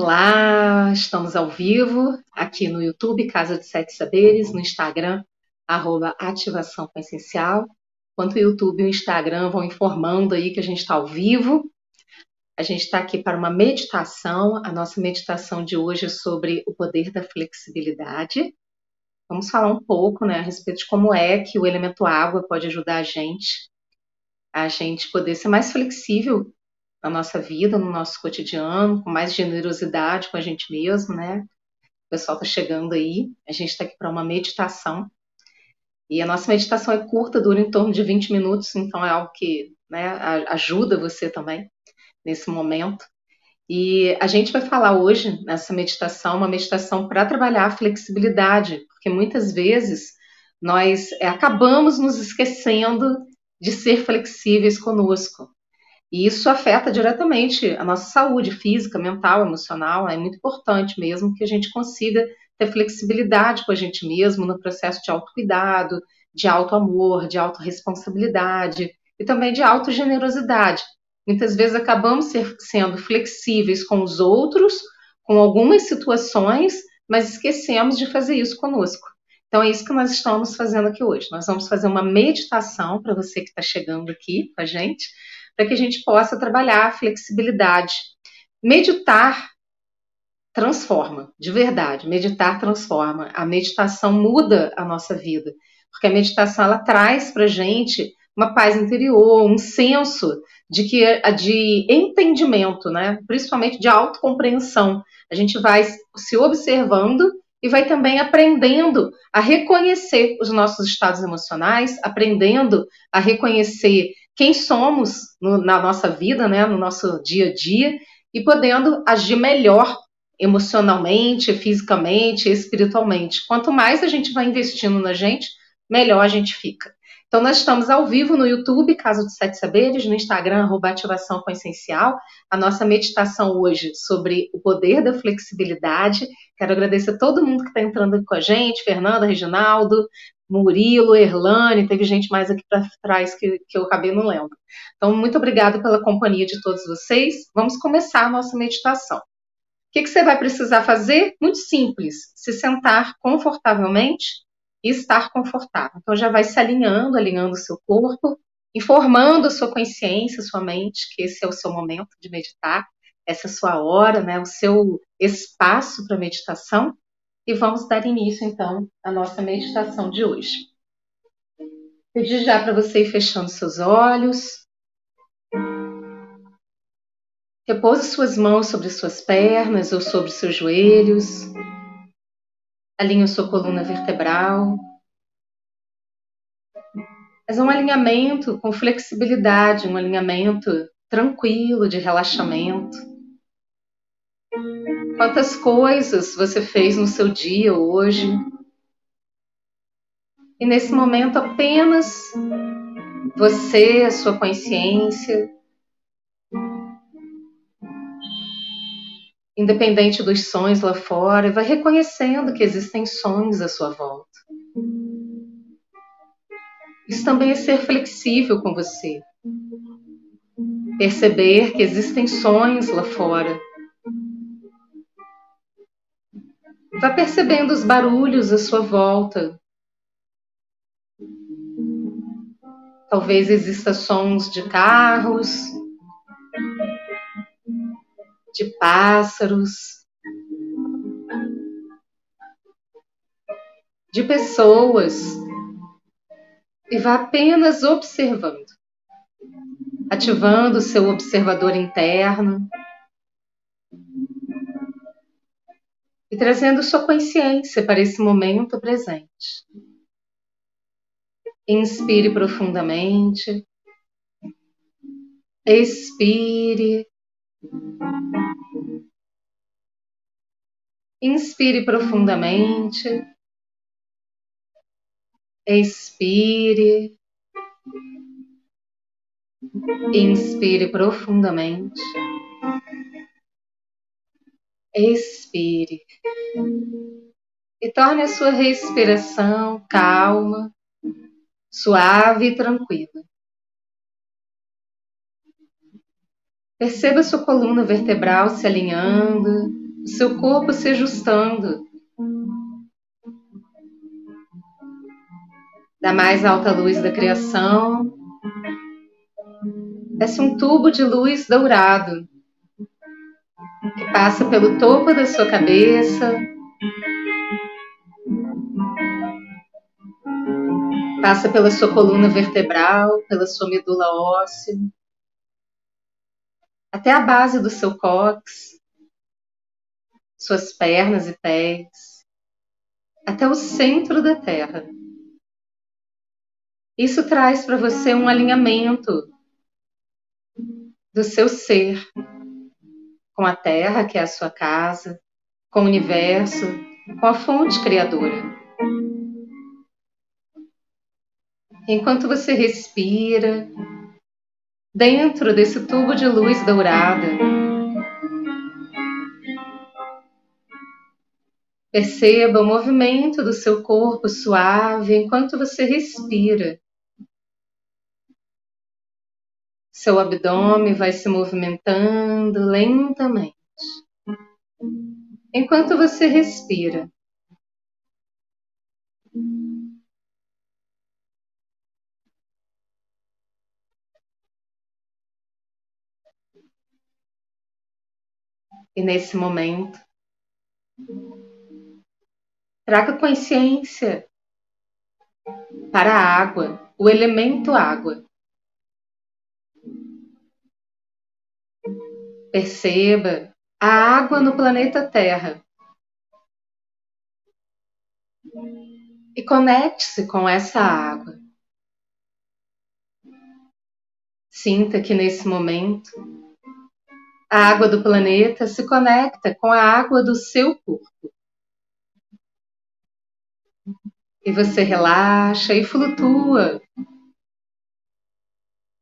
Olá, estamos ao vivo aqui no YouTube, Casa de Sete Saberes, no Instagram, arroba Ativação com Essencial. Enquanto o YouTube e o Instagram vão informando aí que a gente está ao vivo, a gente está aqui para uma meditação. A nossa meditação de hoje é sobre o poder da flexibilidade. Vamos falar um pouco né, a respeito de como é que o elemento água pode ajudar a gente a gente poder ser mais flexível na nossa vida, no nosso cotidiano, com mais generosidade com a gente mesmo, né? O pessoal está chegando aí, a gente está aqui para uma meditação. E a nossa meditação é curta, dura em torno de 20 minutos, então é algo que né, ajuda você também nesse momento. E a gente vai falar hoje, nessa meditação, uma meditação para trabalhar a flexibilidade, porque muitas vezes nós é, acabamos nos esquecendo de ser flexíveis conosco. E isso afeta diretamente a nossa saúde física, mental, emocional. É muito importante mesmo que a gente consiga ter flexibilidade com a gente mesmo no processo de autocuidado, de auto-amor, de autorresponsabilidade e também de autogenerosidade. Muitas vezes acabamos ser, sendo flexíveis com os outros, com algumas situações, mas esquecemos de fazer isso conosco. Então é isso que nós estamos fazendo aqui hoje. Nós vamos fazer uma meditação para você que está chegando aqui com a gente para que a gente possa trabalhar a flexibilidade. Meditar transforma, de verdade. Meditar transforma. A meditação muda a nossa vida, porque a meditação ela traz para gente uma paz interior, um senso de que de entendimento, né? Principalmente de autocompreensão. A gente vai se observando e vai também aprendendo a reconhecer os nossos estados emocionais, aprendendo a reconhecer quem somos no, na nossa vida, né, no nosso dia a dia, e podendo agir melhor emocionalmente, fisicamente, espiritualmente. Quanto mais a gente vai investindo na gente, melhor a gente fica. Então, nós estamos ao vivo no YouTube, Caso de Sete Saberes, no Instagram, arroba ativação com essencial. A nossa meditação hoje sobre o poder da flexibilidade. Quero agradecer a todo mundo que está entrando aqui com a gente, Fernanda, Reginaldo, Murilo, Erlane, teve gente mais aqui para trás que, que eu acabei não lendo. Então, muito obrigada pela companhia de todos vocês. Vamos começar a nossa meditação. O que, que você vai precisar fazer? Muito simples: se sentar confortavelmente e estar confortável. Então, já vai se alinhando, alinhando o seu corpo, informando a sua consciência, sua mente, que esse é o seu momento de meditar, essa é a sua hora, né, o seu espaço para meditação e vamos dar início então à nossa meditação de hoje. Pedir já para você ir fechando seus olhos. Repouse suas mãos sobre suas pernas ou sobre seus joelhos. Alinhe sua coluna vertebral. Faz um alinhamento com flexibilidade, um alinhamento tranquilo de relaxamento. Quantas coisas você fez no seu dia hoje? E nesse momento apenas você, a sua consciência, independente dos sons lá fora, vai reconhecendo que existem sons à sua volta. Isso também é ser flexível com você. Perceber que existem sons lá fora Vá percebendo os barulhos à sua volta. Talvez exista sons de carros, de pássaros, de pessoas. E vá apenas observando, ativando o seu observador interno. E trazendo sua consciência para esse momento presente. Inspire profundamente. Expire. Inspire profundamente. Expire. Inspire profundamente. Expire. E torne a sua respiração calma, suave e tranquila. Perceba sua coluna vertebral se alinhando, seu corpo se ajustando da mais alta luz da criação, desce um tubo de luz dourado que passa pelo topo da sua cabeça, passa pela sua coluna vertebral, pela sua medula óssea, até a base do seu cóccix, suas pernas e pés, até o centro da Terra. Isso traz para você um alinhamento do seu ser com a Terra, que é a sua casa, com o universo, com a fonte criadora. Enquanto você respira, dentro desse tubo de luz dourada, perceba o movimento do seu corpo suave enquanto você respira. Seu abdômen vai se movimentando lentamente. Enquanto você respira. E nesse momento, traga consciência para a água, o elemento água. Perceba a água no planeta Terra. E conecte-se com essa água. Sinta que nesse momento a água do planeta se conecta com a água do seu corpo. E você relaxa e flutua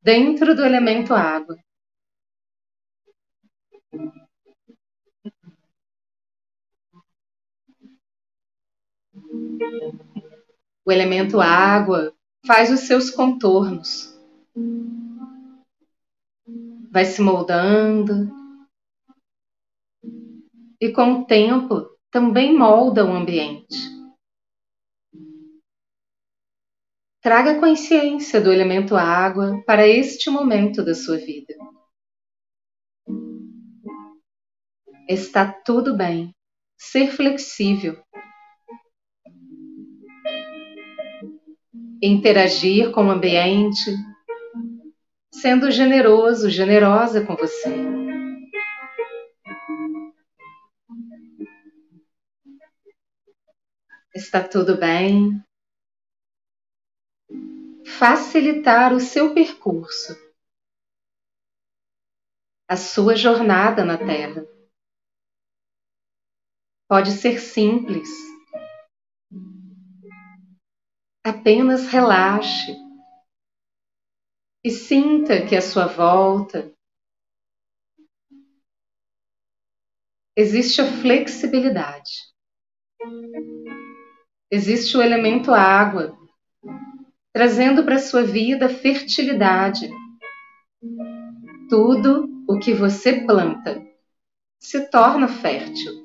dentro do elemento água. O elemento água faz os seus contornos, vai se moldando e com o tempo também molda o ambiente. Traga consciência do elemento água para este momento da sua vida. Está tudo bem. Ser flexível. Interagir com o ambiente, sendo generoso, generosa com você. Está tudo bem. Facilitar o seu percurso, a sua jornada na Terra pode ser simples. Apenas relaxe e sinta que à sua volta existe a flexibilidade. Existe o elemento água, trazendo para a sua vida fertilidade. Tudo o que você planta se torna fértil.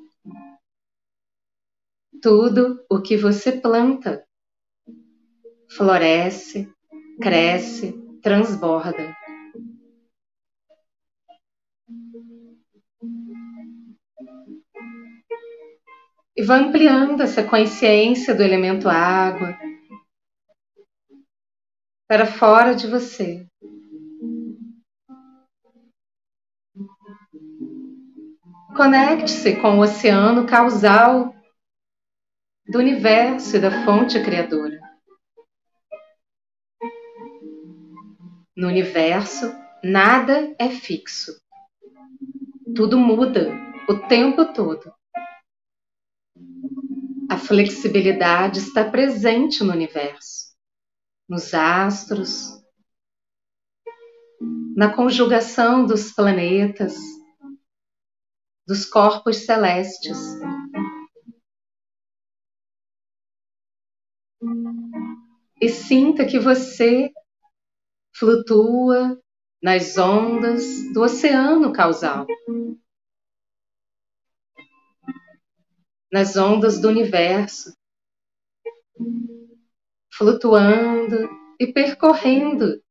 Tudo o que você planta floresce, cresce, transborda. E vá ampliando essa consciência do elemento água para fora de você. Conecte-se com o oceano causal do universo e da fonte criadora. No universo, nada é fixo. Tudo muda o tempo todo. A flexibilidade está presente no universo, nos astros, na conjugação dos planetas, dos corpos celestes. e sinta que você flutua nas ondas do oceano causal. nas ondas do universo, flutuando e percorrendo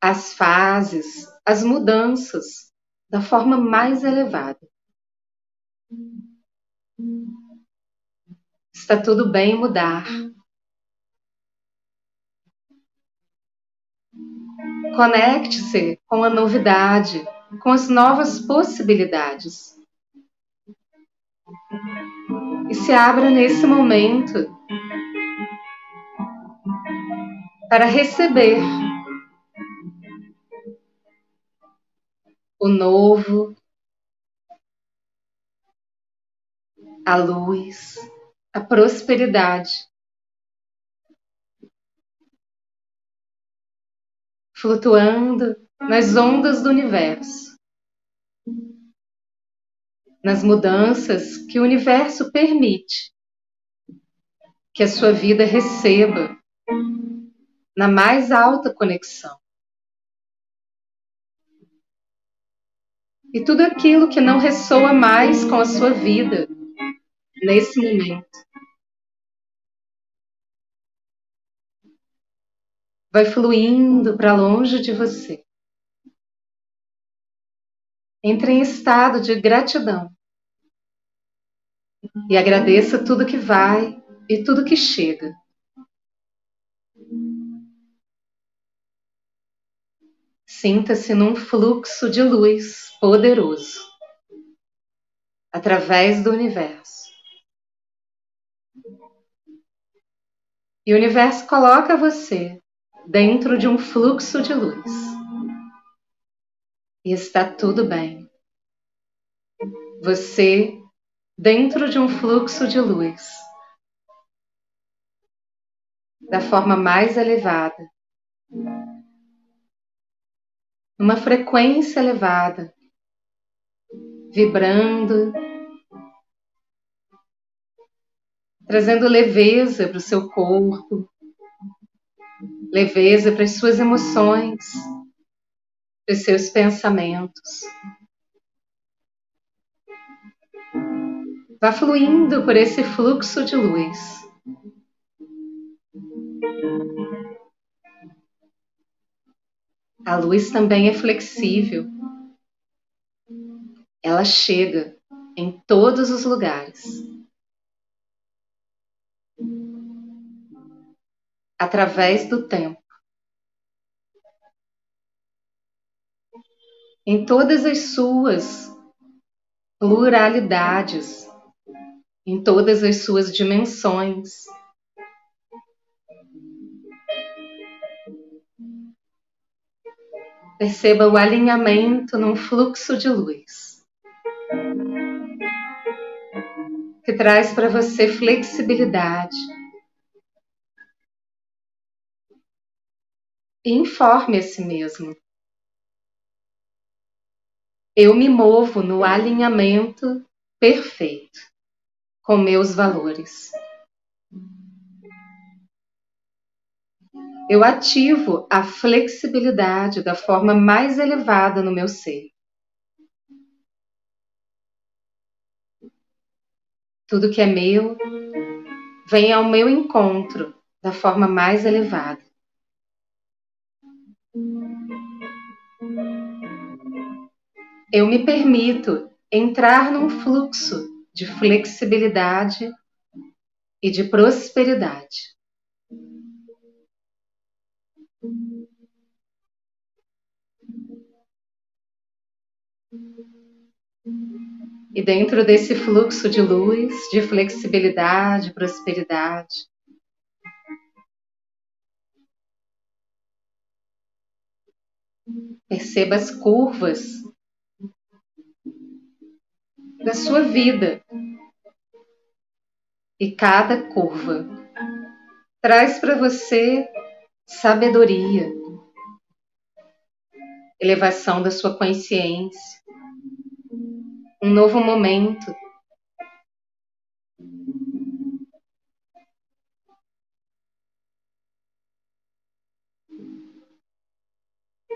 as fases, as mudanças da forma mais elevada. Está tudo bem mudar. Conecte-se com a novidade, com as novas possibilidades. E se abra nesse momento para receber o novo, a luz, a prosperidade. Flutuando nas ondas do universo, nas mudanças que o universo permite que a sua vida receba na mais alta conexão. E tudo aquilo que não ressoa mais com a sua vida nesse momento vai fluindo para longe de você. Entre em estado de gratidão e agradeça tudo que vai e tudo que chega. Sinta-se num fluxo de luz poderoso através do universo. E o universo coloca você dentro de um fluxo de luz. E está tudo bem. Você dentro de um fluxo de luz, da forma mais elevada, numa frequência elevada, vibrando, trazendo leveza para o seu corpo, leveza para as suas emoções, para os seus pensamentos. Vá fluindo por esse fluxo de luz. A luz também é flexível. Ela chega em todos os lugares. Através do tempo. Em todas as suas pluralidades, em todas as suas dimensões. Perceba o alinhamento num fluxo de luz que traz para você flexibilidade informe a si mesmo. Eu me movo no alinhamento perfeito com meus valores. Eu ativo a flexibilidade da forma mais elevada no meu ser. Tudo que é meu vem ao meu encontro da forma mais elevada. Eu me permito entrar num fluxo de flexibilidade e de prosperidade. E dentro desse fluxo de luz, de flexibilidade, prosperidade, Perceba as curvas da sua vida. E cada curva traz para você sabedoria, elevação da sua consciência, um novo momento.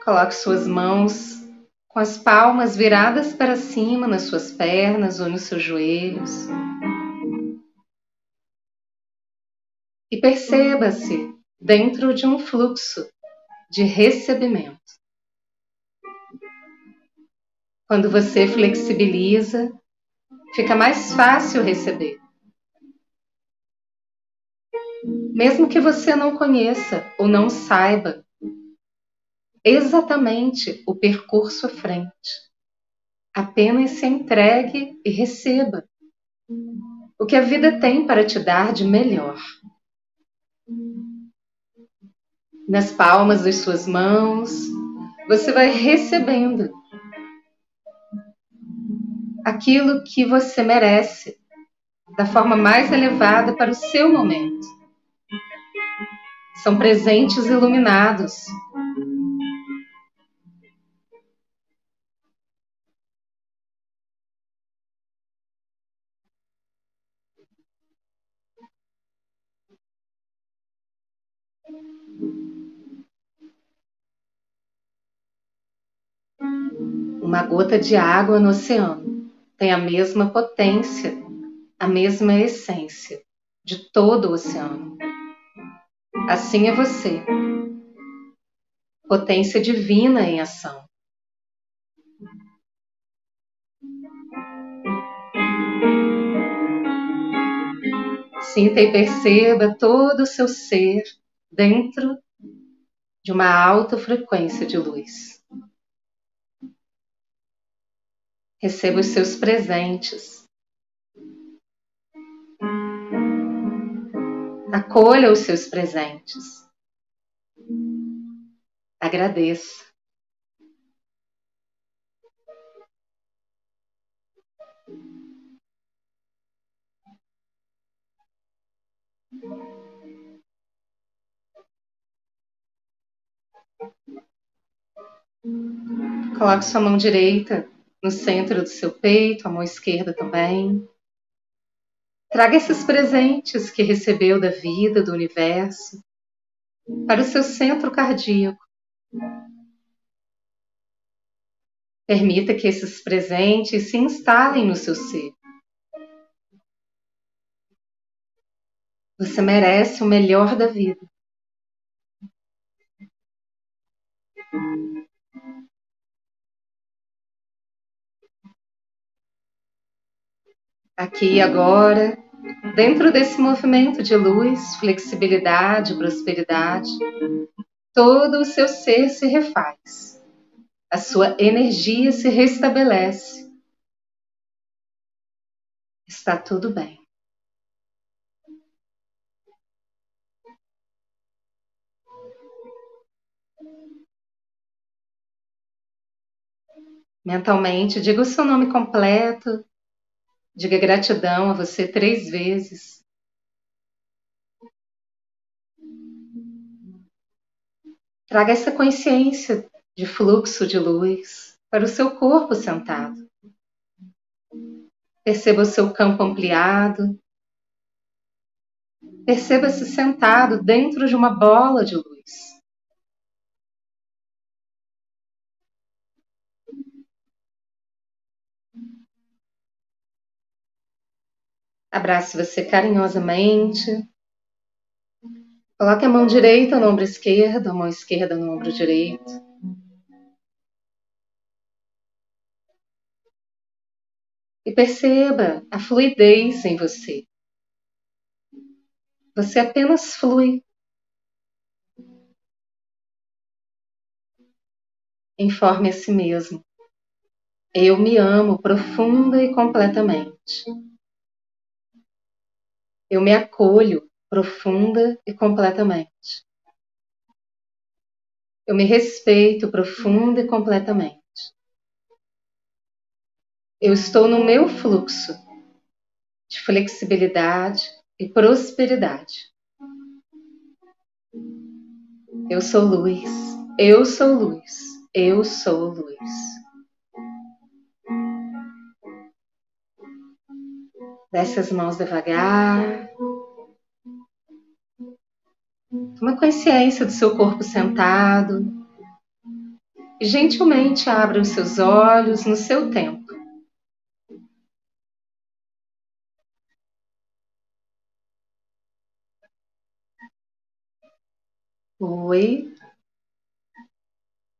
Coloque suas mãos com as palmas viradas para cima nas suas pernas ou nos seus joelhos. E perceba-se dentro de um fluxo de recebimento. Quando você flexibiliza, fica mais fácil receber. Mesmo que você não conheça ou não saiba exatamente o percurso à frente. Apenas se entregue e receba o que a vida tem para te dar de melhor. Nas palmas das suas mãos, você vai recebendo aquilo que você merece, da forma mais elevada para o seu momento. São presentes iluminados Uma gota de água no oceano tem a mesma potência, a mesma essência de todo o oceano. Assim é você. Potência divina em ação. Sinta e perceba todo o seu ser dentro de uma alta frequência de luz. Receba os seus presentes. Acolha os seus presentes. Agradeça. Coloque sua mão direita no centro do seu peito, a mão esquerda também. Traga esses presentes que recebeu da vida, do universo, para o seu centro cardíaco. Permita que esses presentes se instalem no seu ser. Você merece o melhor da vida. Aqui e agora, dentro desse movimento de luz, flexibilidade, prosperidade, todo o seu ser se refaz, a sua energia se restabelece. Está tudo bem. Mentalmente, diga o seu nome completo, Diga gratidão a você três vezes. Traga essa consciência de fluxo de luz para o seu corpo sentado. Perceba o seu campo ampliado. Perceba-se sentado dentro de uma bola de luz. Abrace você carinhosamente. Coloque a mão direita no ombro esquerdo, a mão esquerda no ombro direito. E perceba a fluidez em você. Você apenas flui. Informe a si mesmo. Eu me amo profunda e completamente. Eu me acolho profunda e completamente. Eu me respeito profunda e completamente. Eu estou no meu fluxo de flexibilidade e prosperidade. Eu sou luz, eu sou luz, eu sou luz. Desce as mãos devagar. Toma consciência do seu corpo sentado. e gentilmente abra os seus olhos no seu tempo. Oi.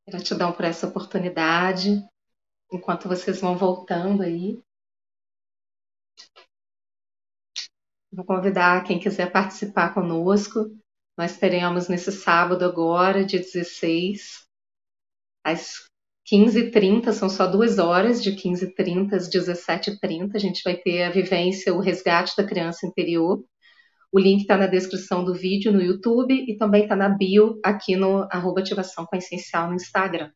Gratidão por essa oportunidade. Enquanto vocês vão voltando aí. Vou convidar quem quiser participar conosco. Nós teremos nesse sábado agora, dia 16, às 15h30, são só duas horas, de 15h30 às 17h30. A gente vai ter a vivência, o resgate da criança interior. O link está na descrição do vídeo no YouTube e também está na bio aqui no arroba ativação no Instagram.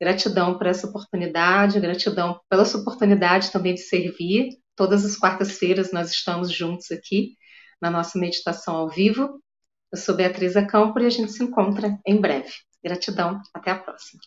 Gratidão por essa oportunidade, gratidão pela sua oportunidade também de servir. Todas as quartas-feiras nós estamos juntos aqui na nossa meditação ao vivo. Eu sou Beatriz Acampo e a gente se encontra em breve. Gratidão, até a próxima.